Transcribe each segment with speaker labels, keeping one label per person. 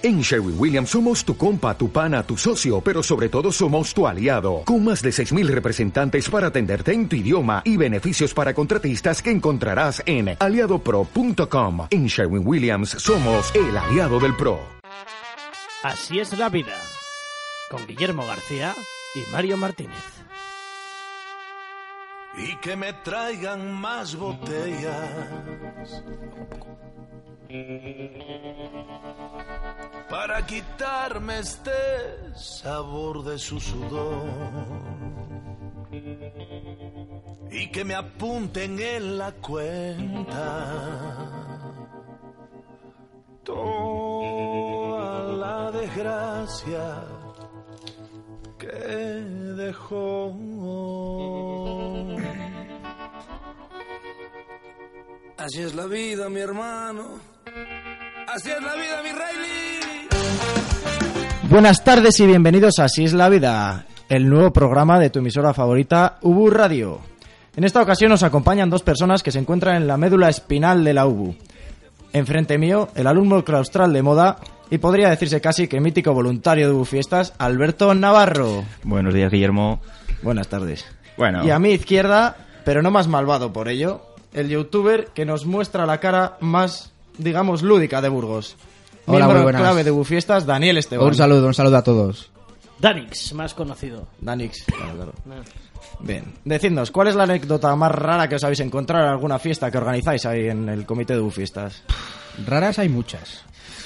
Speaker 1: En Sherwin Williams somos tu compa, tu pana, tu socio, pero sobre todo somos tu aliado, con más de 6.000 representantes para atenderte en tu idioma y beneficios para contratistas que encontrarás en aliadopro.com. En Sherwin Williams somos el aliado del PRO.
Speaker 2: Así es la vida, con Guillermo García y Mario Martínez.
Speaker 3: Y que me traigan más botellas quitarme este sabor de su sudor y que me apunten en la cuenta toda la desgracia que dejó. Así es la vida, mi hermano. Así es la vida, mi Riley.
Speaker 4: Buenas tardes y bienvenidos a Así es la vida, el nuevo programa de tu emisora favorita, UBU Radio. En esta ocasión nos acompañan dos personas que se encuentran en la médula espinal de la UBU. Enfrente mío, el alumno claustral de moda y podría decirse casi que mítico voluntario de UBU Fiestas, Alberto Navarro.
Speaker 5: Buenos días, Guillermo.
Speaker 4: Buenas tardes.
Speaker 5: Bueno,
Speaker 4: Y a mi izquierda, pero no más malvado por ello, el youtuber que nos muestra la cara más, digamos, lúdica de Burgos.
Speaker 6: Hola,
Speaker 4: Miembro
Speaker 6: muy buenas.
Speaker 4: clave de UBU Fiestas, Daniel Esteban.
Speaker 6: Un saludo, un saludo a todos.
Speaker 2: Danix, más conocido.
Speaker 4: Danix, claro, claro. Bien, decidnos, ¿cuál es la anécdota más rara que os habéis encontrado en alguna fiesta que organizáis ahí en el comité de Bufiestas?
Speaker 6: Raras hay muchas.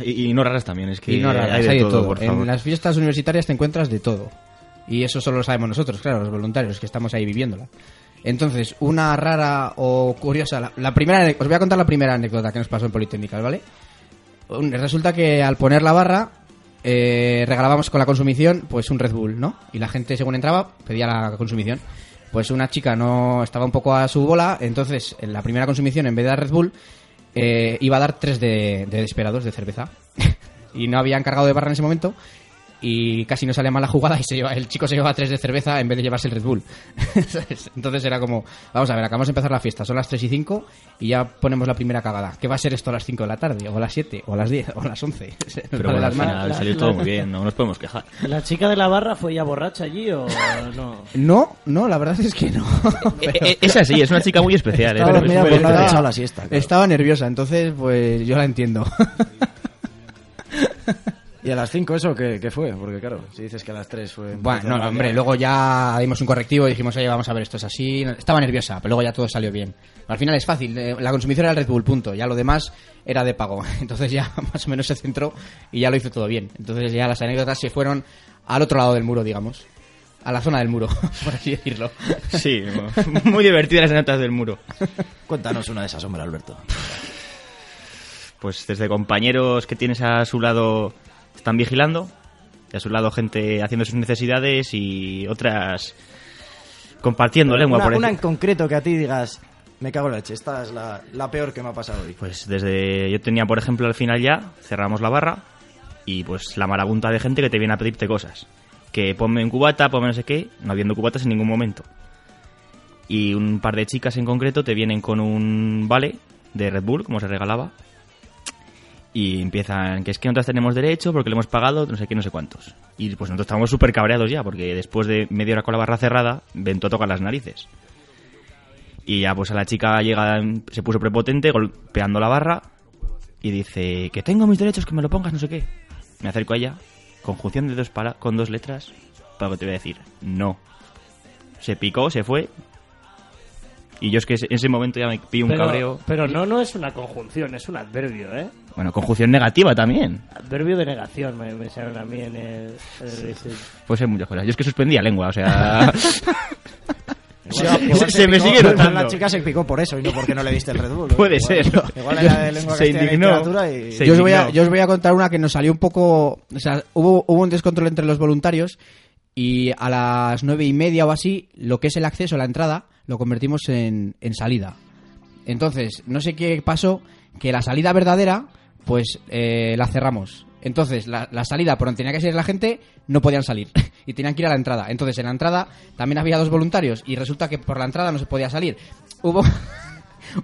Speaker 5: y, y no raras también, es que
Speaker 6: Y no raras,
Speaker 5: hay de todo, por favor.
Speaker 6: En las fiestas universitarias te encuentras de todo. Y eso solo lo sabemos nosotros, claro, los voluntarios que estamos ahí viviéndola. Entonces, una rara o curiosa... La, la primera, os voy a contar la primera anécdota que nos pasó en Politécnicas, ¿vale? Resulta que al poner la barra eh, regalábamos con la consumición pues un Red Bull, ¿no? Y la gente según entraba pedía la consumición. Pues una chica no estaba un poco a su bola, entonces en la primera consumición en vez de dar Red Bull eh, iba a dar tres de, de desperados de cerveza. y no habían cargado de barra en ese momento y casi no salía mal la jugada y se lleva, el chico se llevaba tres de cerveza en vez de llevarse el Red Bull. Entonces era como, vamos a ver, acabamos de empezar la fiesta, son las 3 y 5 y ya ponemos la primera cagada. ¿Qué va a ser esto a las 5 de la tarde? ¿O a las 7? ¿O a las 10? ¿O a las 11?
Speaker 5: Pero bueno,
Speaker 6: las
Speaker 5: al final salió
Speaker 2: la-
Speaker 5: todo muy bien, no nos podemos quejar.
Speaker 2: ¿La chica de la barra fue ya borracha allí o no?
Speaker 6: No, no, la verdad es que no.
Speaker 5: Eh, eh, es así, es una chica muy especial. ¿eh?
Speaker 4: Estaba
Speaker 5: Pero-
Speaker 4: dormida
Speaker 5: pero-
Speaker 6: estaba-
Speaker 4: echado la siesta. claro.
Speaker 6: Estaba nerviosa, entonces pues yo la entiendo.
Speaker 4: ¿Y a las 5 eso qué, qué fue? Porque claro, si dices que a las 3 fue...
Speaker 6: Bueno, no, hombre, luego ya dimos un correctivo y dijimos, oye, vamos a ver, esto es así. Estaba nerviosa, pero luego ya todo salió bien. Al final es fácil, eh, la consumición era el Red Bull, punto. Ya lo demás era de pago. Entonces ya más o menos se centró y ya lo hizo todo bien. Entonces ya las anécdotas se fueron al otro lado del muro, digamos. A la zona del muro, por así decirlo.
Speaker 5: Sí, muy divertidas las notas del muro.
Speaker 4: Cuéntanos una de esas, hombre, Alberto.
Speaker 5: Pues desde compañeros que tienes a su lado están vigilando, y a su lado gente haciendo sus necesidades y otras compartiendo lengua.
Speaker 4: una,
Speaker 5: por
Speaker 4: una en concreto que a ti digas, me cago en la leche, esta es la, la peor que me ha pasado hoy.
Speaker 5: Pues desde yo tenía, por ejemplo, al final ya cerramos la barra y pues la marabunta de gente que te viene a pedirte cosas. Que ponme un cubata, ponme no sé qué, no habiendo cubatas en ningún momento. Y un par de chicas en concreto te vienen con un vale de Red Bull, como se regalaba. Y empiezan, que es que nosotros tenemos derecho porque le hemos pagado no sé qué, no sé cuántos. Y pues nosotros estamos súper cabreados ya, porque después de media hora con la barra cerrada, Vento toca las narices. Y ya pues a la chica llega, se puso prepotente, golpeando la barra y dice que tengo mis derechos, que me lo pongas, no sé qué. Me acerco a ella, conjunción de dos para, con dos letras, para que te voy a decir, no. Se picó, se fue. Y yo es que en ese momento ya me pillé un
Speaker 2: pero,
Speaker 5: cabreo.
Speaker 2: Pero no, no es una conjunción, es un adverbio, ¿eh?
Speaker 5: Bueno, conjunción negativa también.
Speaker 2: Adverbio de negación me, me salen a mí en el... el-
Speaker 5: Puede ser muchas cosas. Yo es que suspendía lengua, o sea...
Speaker 4: Igual- igual
Speaker 5: se me
Speaker 4: picó-
Speaker 5: sigue notando.
Speaker 4: La chica se picó por eso y no porque no le diste el Red Bull. ¿no?
Speaker 5: Puede
Speaker 4: Igual-
Speaker 5: ser.
Speaker 4: Igual era de lengua
Speaker 5: Se indignó.
Speaker 4: literatura y...
Speaker 5: Se
Speaker 6: yo, os voy a, yo os voy a contar una que nos salió un poco... O sea, hubo, hubo un descontrol entre los voluntarios y a las nueve y media o así, lo que es el acceso, la entrada, lo convertimos en, en salida. Entonces, no sé qué pasó, que la salida verdadera, pues eh, la cerramos. Entonces, la, salida por donde tenía que salir la gente, no podían salir. y tenían que ir a la entrada. Entonces, en la entrada también había dos voluntarios y resulta que por la entrada no se podía salir. Hubo...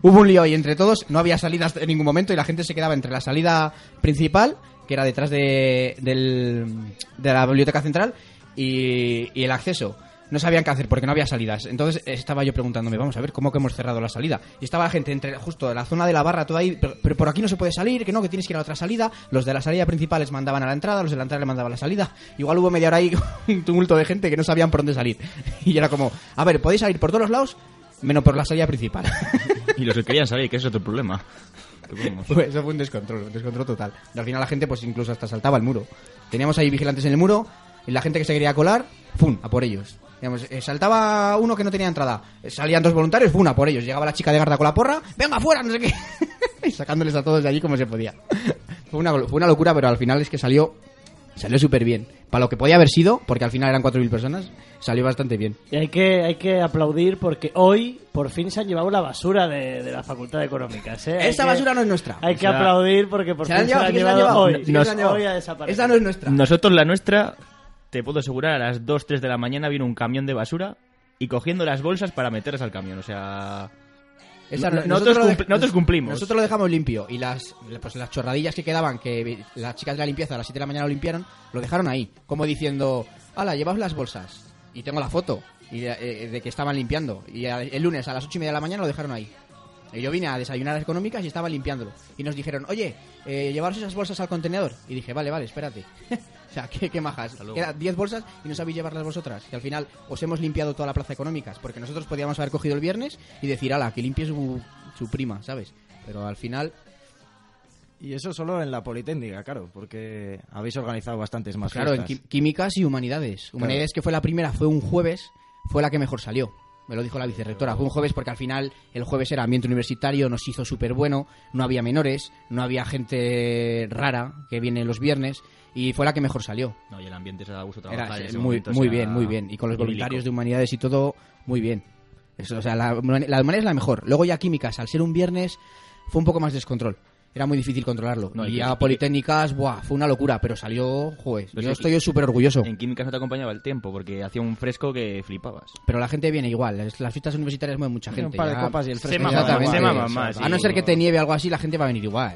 Speaker 6: Hubo un lío y entre todos no había salidas en ningún momento y la gente se quedaba entre la salida principal, que era detrás de, del- de la biblioteca central, y, y el acceso. No sabían qué hacer porque no había salidas. Entonces estaba yo preguntándome, vamos a ver, ¿cómo que hemos cerrado la salida? Y estaba la gente entre justo en la zona de la barra, toda ahí, pero, pero por aquí no se puede salir, que no, que tienes que ir a otra salida. Los de la salida principal les mandaban a la entrada, los de la entrada le mandaban a la salida. Igual hubo media hora ahí un tumulto de gente que no sabían por dónde salir. Y era como, a ver, podéis salir por todos los lados, menos por la salida principal.
Speaker 5: Y los que querían salir, que ese es otro problema.
Speaker 6: Pues eso fue un descontrol, un descontrol total. Y al final la gente pues incluso hasta saltaba el muro. Teníamos ahí vigilantes en el muro y la gente que se quería colar, ¡pum! a por ellos. Digamos, eh, saltaba uno que no tenía entrada, eh, salían dos voluntarios, ¡pum! a por ellos. Llegaba la chica de garda con la porra, ¡venga fuera! No sé qué. y sacándoles a todos de allí como se podía. fue, una, fue una locura, pero al final es que salió salió súper bien. Para lo que podía haber sido, porque al final eran 4.000 personas, salió bastante bien.
Speaker 2: Y hay que, hay que aplaudir porque hoy por fin se han llevado la basura de, de la Facultad de Económicas. ¿eh?
Speaker 6: Esa
Speaker 2: que-
Speaker 6: basura no es nuestra.
Speaker 2: Hay que
Speaker 5: O sea,
Speaker 2: aplaudir porque por
Speaker 6: ¿Se
Speaker 2: fin
Speaker 6: han llevado?
Speaker 2: se
Speaker 6: ¿Sí que
Speaker 2: la han llevado hoy.
Speaker 6: Sí que se la han llevado.
Speaker 2: hoy ha desaparecido.
Speaker 6: Esa no es nuestra.
Speaker 5: Nosotros, la nuestra, te puedo asegurar, a las 2, 3 de la mañana vino un camión de basura y cogiendo las bolsas para meterlas al camión. O sea,
Speaker 6: Esa
Speaker 5: No-
Speaker 6: no-
Speaker 5: nosotros cumplimos.
Speaker 6: Nosotros lo dejamos limpio y las pues las chorradillas que quedaban, que las chicas de la limpieza a las 7 de la mañana lo limpiaron, lo dejaron ahí, como diciendo, ala, llevaos las bolsas. Y tengo la foto y de, eh, de que estaban limpiando. Y el lunes a las 8 y media de la mañana lo dejaron ahí. Y yo vine a desayunar a las económicas y estaban limpiándolo. Y nos dijeron, oye, eh, llevaros esas bolsas al contenedor. Y dije, vale, vale, espérate. o sea, qué, qué majas. Eran 10 bolsas y no sabéis llevarlas vosotras. Y al final os hemos limpiado toda la plaza económicas. Porque nosotros podíamos haber cogido el viernes y decir, ala, que limpie su, su prima, ¿sabes? Pero al final,
Speaker 4: Y eso solo en la Politécnica, claro, porque habéis organizado bastantes más
Speaker 6: claro, en
Speaker 4: fiestas.
Speaker 6: químicas y humanidades. Humanidades que fue la primera, fue un jueves, fue la que mejor salió. Me lo dijo la vicerrectora. Fue un jueves porque al final el jueves era ambiente universitario, nos hizo súper bueno, no había menores, no había gente rara que viene los viernes y fue la que mejor salió.
Speaker 5: no, y el ambiente se da gusto
Speaker 6: Era
Speaker 5: trabajar. en ese
Speaker 6: muy, muy bien, muy bien. Y con los voluntarios de humanidades y todo, muy bien. Eso, o sea, la, la de humanidades es la mejor. Luego ya químicas, al ser un viernes, fue un poco más descontrol. Era muy difícil controlarlo.
Speaker 5: No, y
Speaker 6: a Politécnicas, buah, fue una locura, pero salió, joder,
Speaker 5: Pues
Speaker 6: yo
Speaker 5: es-
Speaker 6: estoy súper orgulloso.
Speaker 5: En químicas no te acompañaba el tiempo porque hacía un fresco que flipabas.
Speaker 6: Pero la gente viene igual. es- Las fiestas universitarias mueven mucha gente.
Speaker 4: un par de
Speaker 6: ya-
Speaker 4: copas y el
Speaker 5: Se
Speaker 4: fresco.
Speaker 5: maman, se maman más.
Speaker 6: A no
Speaker 5: sí.
Speaker 6: ser que te nieve algo así, la gente va a venir igual.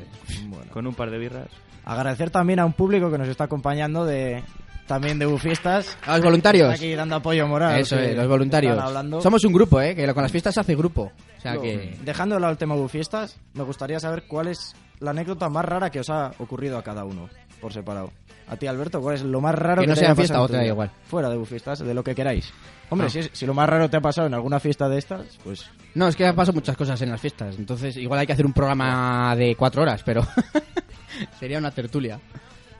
Speaker 5: Con un par de birras.
Speaker 4: Agradecer también a un público que nos está acompañando de también de Bufiestas.
Speaker 6: A los voluntarios.
Speaker 4: Aquí dando apoyo moral.
Speaker 6: Eso es, los voluntarios. Somos un grupo, ¿eh? Que con las fiestas se hace grupo. O sea que...
Speaker 4: Dejando de lado el tema Bufiestas, me gustaría saber cuál es la anécdota más rara que os ha ocurrido a cada uno, por separado. A ti, Alberto, ¿cuál es lo más raro
Speaker 6: Que
Speaker 4: que,
Speaker 6: no
Speaker 4: te
Speaker 6: sea
Speaker 4: haya
Speaker 6: en fiesta
Speaker 4: pasado
Speaker 6: o te da igual.
Speaker 4: Fuera de Bufiestas, de lo que queráis. Hombre,
Speaker 6: Ah.
Speaker 4: si, es- si lo más raro te ha pasado en alguna fiesta de estas, pues
Speaker 6: No, es que pasan muchas cosas en las fiestas. Entonces, igual hay que hacer un programa de cuatro horas, pero... Sería una tertulia.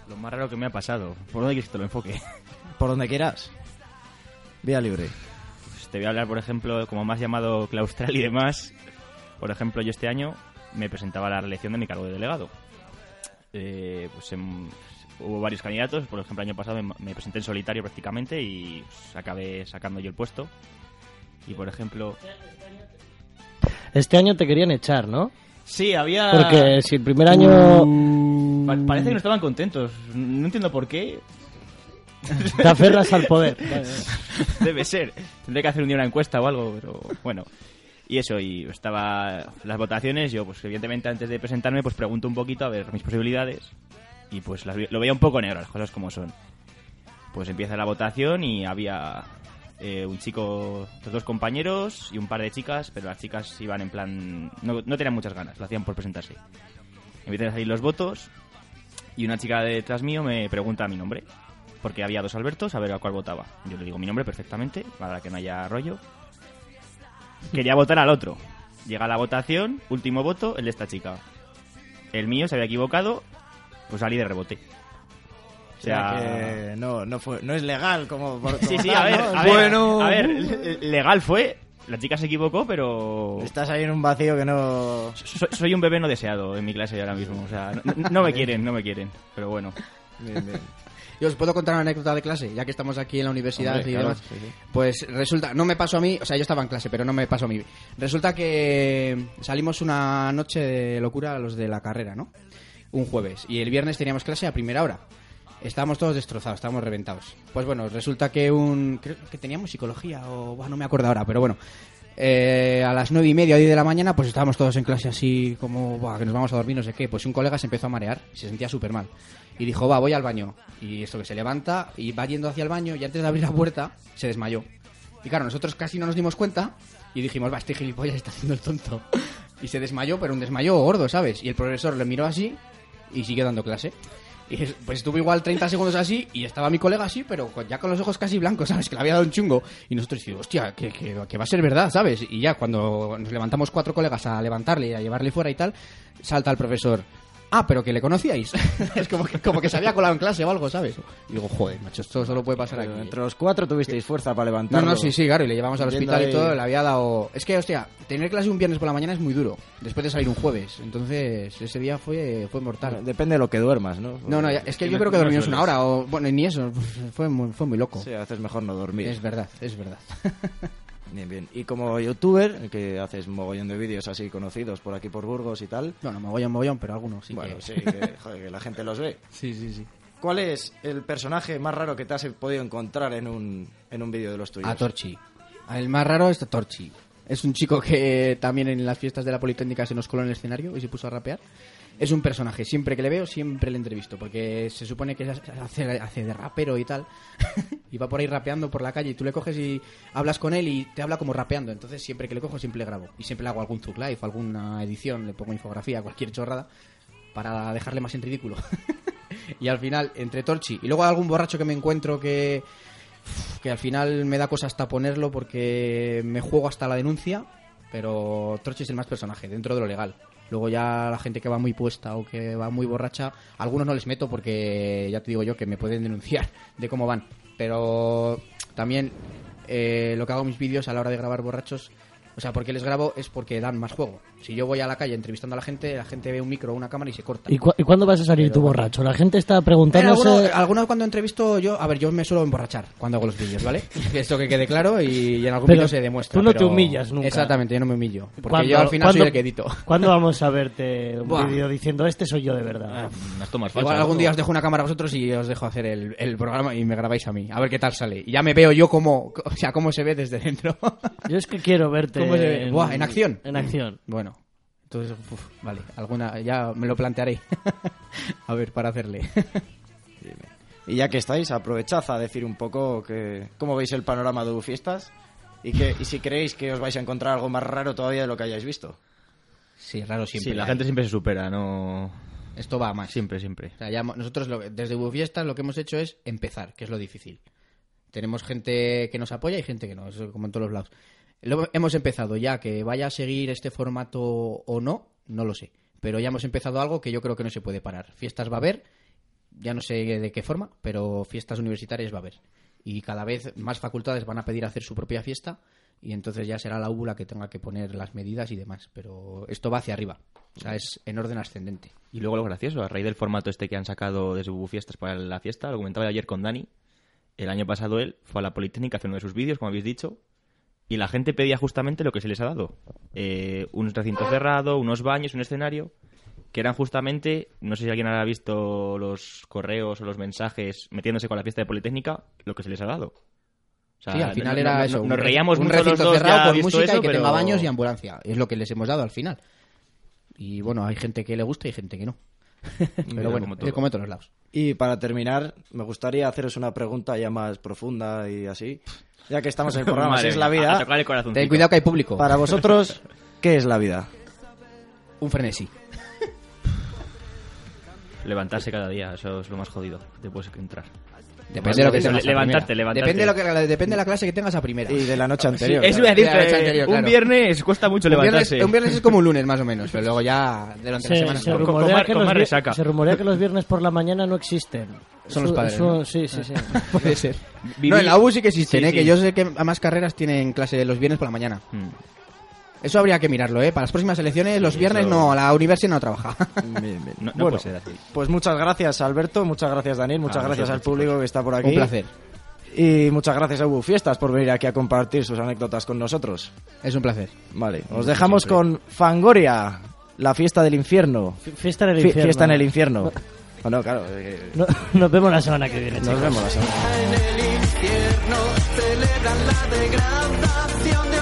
Speaker 5: Lo más raro que me ha pasado. ¿Por dónde quieres que te lo enfoque?
Speaker 4: por donde quieras. Vía libre.
Speaker 5: Pues te voy a hablar, por ejemplo, como me has llamado claustral y demás. Por ejemplo, yo este año me presentaba a la reelección de mi cargo de delegado. Eh, pues em, hubo varios candidatos. Por ejemplo, el año pasado me, me presenté en solitario prácticamente y pues, acabé sacando yo el puesto. Y por ejemplo,
Speaker 2: Este año te querían echar, ¿no?
Speaker 5: sí, había.
Speaker 2: Porque si el primer año
Speaker 5: Pa- parece que no estaban contentos. No entiendo por qué.
Speaker 2: te aferras al poder.
Speaker 5: Debe ser. Tendré que hacer un día una encuesta o algo, pero bueno. Y eso, y estaba las votaciones, yo pues evidentemente antes de presentarme pues pregunto un poquito a ver mis posibilidades y pues lo veía un poco negro, las cosas como son. Pues empieza la votación y había eh, un chico, dos compañeros y un par de chicas, pero las chicas iban en plan... No, no tenían muchas ganas, lo hacían por presentarse. Empiezan a salir los votos y una chica detrás mío me pregunta mi nombre porque había dos Albertos, a ver a cuál votaba. Yo le digo mi nombre perfectamente, para que no haya rollo. Quería votar al otro. Llega la votación, último voto, el de esta chica. El mío se había equivocado, pues salí de rebote. O
Speaker 4: O sea, que no, no, fue, no es legal como... por-
Speaker 5: sí,
Speaker 4: como
Speaker 5: sí, a ver,
Speaker 4: ¿no?
Speaker 5: a ver,
Speaker 4: Bueno,
Speaker 5: a ver, le- legal fue. La chica se equivocó, pero
Speaker 4: Estás ahí en un vacío que no...
Speaker 5: soy, soy un bebé no deseado en mi clase ahora mismo. O sea, no, no me quieren, no me quieren. Pero bueno,
Speaker 4: Bien, bien.
Speaker 6: Yo os puedo contar una anécdota de clase, ya que estamos aquí en la universidad
Speaker 4: Hombre,
Speaker 6: y
Speaker 4: claro,
Speaker 6: demás.
Speaker 4: sí, sí.
Speaker 6: Pues resulta, no me pasó a mí, o sea, yo estaba en clase, pero no me pasó a mí. Resulta que salimos una noche de locura los de la carrera, ¿no? Un jueves. Y el viernes teníamos clase a primera hora. Estábamos todos destrozados, estábamos reventados. Pues bueno, resulta que un... Creo que teníamos psicología o... bueno, no me acuerdo ahora, pero bueno. Eh, a las nueve y media o diez de la mañana, pues estábamos todos en clase así como, "Buah, que nos vamos a dormir, no sé qué. Pues un colega se empezó a marear se sentía súper mal. Y dijo, va, voy al baño. Y esto que se levanta y va yendo hacia el baño y antes de abrir la puerta se desmayó. Y claro, nosotros casi no nos dimos cuenta y dijimos, va, este gilipollas está haciendo el tonto. Y se desmayó, pero un desmayo gordo, ¿sabes? Y el profesor le miró así y siguió dando clase. Y es- pues estuvo igual 30 segundos así y estaba mi colega así, pero ya con los ojos casi blancos, ¿sabes? Que le había dado un chungo. Y nosotros decimos, hostia, que, que- que va a ser verdad, ¿sabes? Y ya cuando nos levantamos cuatro colegas a levantarle y a llevarle fuera y tal, salta el profesor. Ah, pero que le conocíais. es como que, como que se había colado en clase o algo, ¿sabes? Y digo, joder, macho, esto solo puede pasar aquí.
Speaker 4: Entre los cuatro tuvisteis fuerza para
Speaker 6: No,
Speaker 4: levantarlo.
Speaker 6: no, sí, sí, claro, y le llevamos al hospital y todo, le había dado... Es que, hostia, tener clase un viernes por la mañana es muy duro, después de salir un jueves, entonces ese día fue, fue mortal.
Speaker 4: Depende de lo que duermas, ¿no?
Speaker 6: No, no, ya- es que yo
Speaker 5: no-
Speaker 6: creo que
Speaker 5: no
Speaker 6: dormimos una hora, o bueno, ni eso, fue muy, fue muy loco.
Speaker 4: Sí, a veces mejor no dormir.
Speaker 6: Es verdad, es verdad.
Speaker 4: Bien, bien. Y como youtuber, que haces mogollón de vídeos así conocidos por aquí por Burgos y tal.
Speaker 6: bueno, mogollón, mogollón, pero algunos sí
Speaker 4: bueno,
Speaker 6: que...
Speaker 4: sí, que, joder, que la gente los ve.
Speaker 6: sí, sí, sí.
Speaker 4: ¿Cuál es el personaje más raro que te has podido encontrar en un, en un vídeo de los tuyos?
Speaker 6: A Torchi. El más raro es Torchi. Es un chico que también en las fiestas de la Politécnica se nos coló en el escenario y se puso a rapear. Es un personaje, siempre que le veo, siempre le entrevisto, porque se supone que hace, hace de rapero y tal, y va por ahí rapeando por la calle, y tú le coges y hablas con él y te habla como rapeando, entonces siempre que le cojo siempre grabo, y siempre hago algún Zug Live, alguna edición, le pongo infografía, cualquier chorrada, para dejarle más en ridículo. y al final, entre Torchi, y luego algún borracho que me encuentro que que al final me da cosa hasta ponerlo porque me juego hasta la denuncia, pero Torchi es el más personaje dentro de lo legal. Luego ya la gente que va muy puesta o que va muy borracha, algunos no les meto porque ya te digo yo que me pueden denunciar de cómo van. Pero también eh, lo que hago en mis vídeos a la hora de grabar borrachos, o sea, porque les grabo es porque dan más juego. Si yo voy a la calle entrevistando a la gente, la gente ve un micro o una cámara y se corta.
Speaker 2: ¿Y, cu- y cuándo vas a salir tú borracho? La gente está preguntándose...
Speaker 6: algunos, algunos cuando entrevisto yo, a ver, yo me suelo emborrachar cuando hago los vídeos, ¿vale? Esto que quede claro y en algún vídeo se demuestra.
Speaker 2: tú no te humillas nunca.
Speaker 6: Exactamente, yo no me humillo. Porque
Speaker 2: ¿Cuándo-
Speaker 6: yo al final soy el que edito.
Speaker 2: ¿Cuándo vamos a verte un
Speaker 6: Buah.
Speaker 2: vídeo diciendo este soy yo de verdad?
Speaker 5: Unas tomas
Speaker 6: Igual algún
Speaker 5: ¿no?
Speaker 6: día os dejo una cámara a vosotros y os dejo hacer el, el programa y me grabáis a mí. A ver qué tal sale. Y ya me veo yo cómo, o sea, cómo se ve desde dentro.
Speaker 2: Yo es que quiero verte...
Speaker 6: ¿Cómo se ve? Buah, ¿en acción?
Speaker 2: En acción.
Speaker 6: bueno, entonces, uf, vale, alguna, ya me lo plantearé. a ver, para hacerle.
Speaker 4: Y ya que estáis, aprovechad a decir un poco que, cómo veis el panorama de fiestas y, que, y si creéis que os vais a encontrar algo más raro todavía de lo que hayáis visto.
Speaker 6: sí, raro siempre.
Speaker 5: Sí, la
Speaker 6: hay.
Speaker 5: gente siempre se supera, no...
Speaker 6: Esto va a más.
Speaker 5: Siempre, siempre.
Speaker 6: O sea, ya nosotros lo- desde Bufiestas lo que hemos hecho es empezar, que es lo difícil. Tenemos gente que nos apoya y gente que no, eso como en todos los lados. Hemos empezado ya, que vaya a seguir este formato o no, no lo sé. Pero ya hemos empezado algo que yo creo que no se puede parar. Fiestas va a haber, ya no sé de qué forma, pero fiestas universitarias va a haber. Y cada vez más facultades van a pedir hacer su propia fiesta y entonces ya será la UBU la que tenga que poner las medidas y demás. Pero esto va hacia arriba, o sea, es en orden ascendente.
Speaker 5: Y luego lo gracioso, a raíz del formato este que han sacado desde Bubu Fiestas para la fiesta, lo comentaba ayer con Dani, el año pasado él fue a la Politécnica a hacer uno de sus vídeos, como habéis dicho, y la gente pedía justamente lo que se les ha dado. Eh, un recinto cerrado, unos baños, un escenario, que eran justamente, no sé si alguien habrá visto los correos o los mensajes metiéndose con la fiesta de Politécnica, lo que se les ha dado. O sea,
Speaker 6: sí, al final
Speaker 5: no-
Speaker 6: era
Speaker 5: no-
Speaker 6: eso.
Speaker 5: Nos
Speaker 6: re-
Speaker 5: reíamos
Speaker 6: un
Speaker 5: mucho los
Speaker 6: recinto
Speaker 5: dos
Speaker 6: cerrado con música
Speaker 5: eso,
Speaker 6: y que
Speaker 5: pero-
Speaker 6: tenga baños y ambulancia. Es lo que les hemos dado al final. Y bueno, hay gente que le gusta y gente que no. Pero bueno,
Speaker 5: como
Speaker 6: es
Speaker 5: todo.
Speaker 6: como en todos los lados.
Speaker 4: Y para terminar, me gustaría haceros una pregunta ya más profunda y así. Ya que estamos en el programa, si es la
Speaker 5: a
Speaker 4: vida,
Speaker 5: el
Speaker 6: Ten cuidado que hay público.
Speaker 4: para vosotros, ¿qué es la vida?
Speaker 6: Un frenesí.
Speaker 5: Levantarse cada día, eso es lo más jodido. Te puedes entrar.
Speaker 6: Depende de lo que tengas
Speaker 5: levantarte, levantarte.
Speaker 6: Depende de, lo que, depende de la clase que tengas a primera.
Speaker 4: Y de la noche anterior.
Speaker 5: Eso
Speaker 4: claro.
Speaker 5: voy a decir
Speaker 6: De la noche anterior,
Speaker 5: un
Speaker 6: claro.
Speaker 5: viernes cuesta mucho
Speaker 6: un, viernes,
Speaker 5: levantarse.
Speaker 6: un viernes es como un lunes más o menos, pero luego ya durante la
Speaker 2: Se,
Speaker 6: semana
Speaker 2: se
Speaker 5: con-
Speaker 2: rumorea que los
Speaker 5: resaca.
Speaker 2: se rumorea que los viernes por la mañana no existen.
Speaker 6: Son los padres,
Speaker 2: su-
Speaker 6: ¿no?
Speaker 2: Sí, sí, sí.
Speaker 6: puede ser. No, en la U sí que existen,
Speaker 5: Sí,
Speaker 6: ¿eh?
Speaker 5: sí.
Speaker 6: que yo sé que más carreras tienen clase los viernes por la mañana.
Speaker 5: Mm.
Speaker 6: Eso habría que mirarlo, ¿eh? Para las próximas elecciones, los viernes no, la universidad no trabaja.
Speaker 4: Bien, bien.
Speaker 5: No, no
Speaker 4: Bueno,
Speaker 5: puede ser así.
Speaker 4: Pues muchas gracias Alberto, muchas gracias Daniel, muchas
Speaker 5: A
Speaker 4: gracias al público que está por aquí.
Speaker 6: Un placer.
Speaker 4: Y muchas gracias a Ubu Fiestas por venir aquí a compartir sus anécdotas con nosotros.
Speaker 6: Es un placer.
Speaker 4: Vale, os dejamos con Fangoria, la fiesta del infierno.
Speaker 2: Fi- Fiesta en el
Speaker 4: Fi-
Speaker 2: infierno.
Speaker 4: fiesta en el infierno. Bueno, claro, eh,
Speaker 2: No- nos vemos la semana que viene,
Speaker 4: nos
Speaker 2: chicos.
Speaker 4: vemos la semana.
Speaker 3: En el infierno celebran la degradación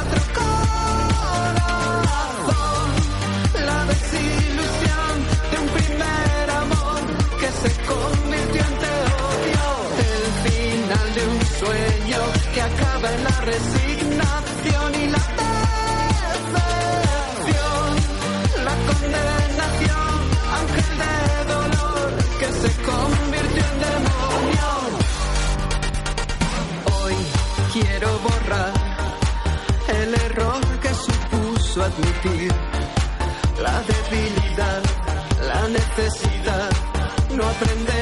Speaker 7: resignación y la decepción, la condenación, ángel de dolor que se convirtió en demonio. Hoy quiero borrar el error que supuso admitir la debilidad, la necesidad, no aprender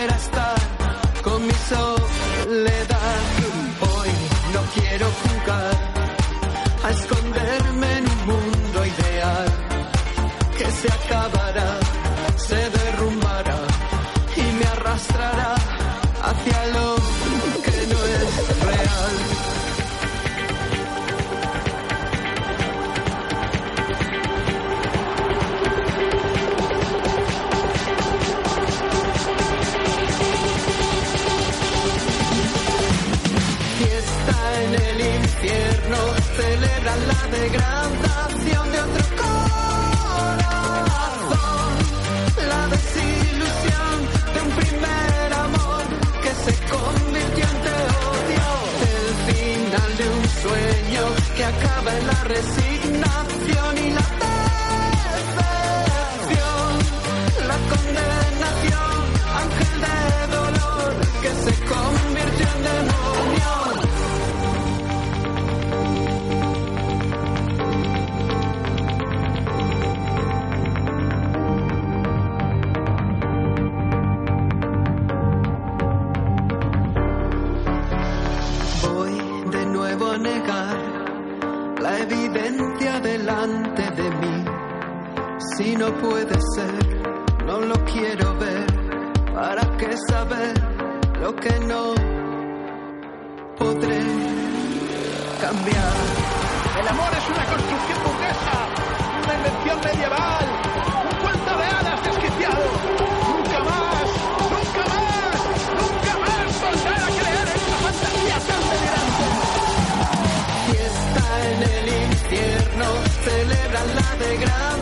Speaker 7: acaba en la resignación y la Si no puede ser, no lo quiero ver. ¿Para qué saber lo que no podré cambiar?
Speaker 8: El amor es una construcción burguesa, una invención medieval, un cuento de hadas desquiciado. Nunca más, nunca más, nunca más volver a creer en una fantasía tan delirante.
Speaker 7: Fiesta en el infierno, celebran la degradación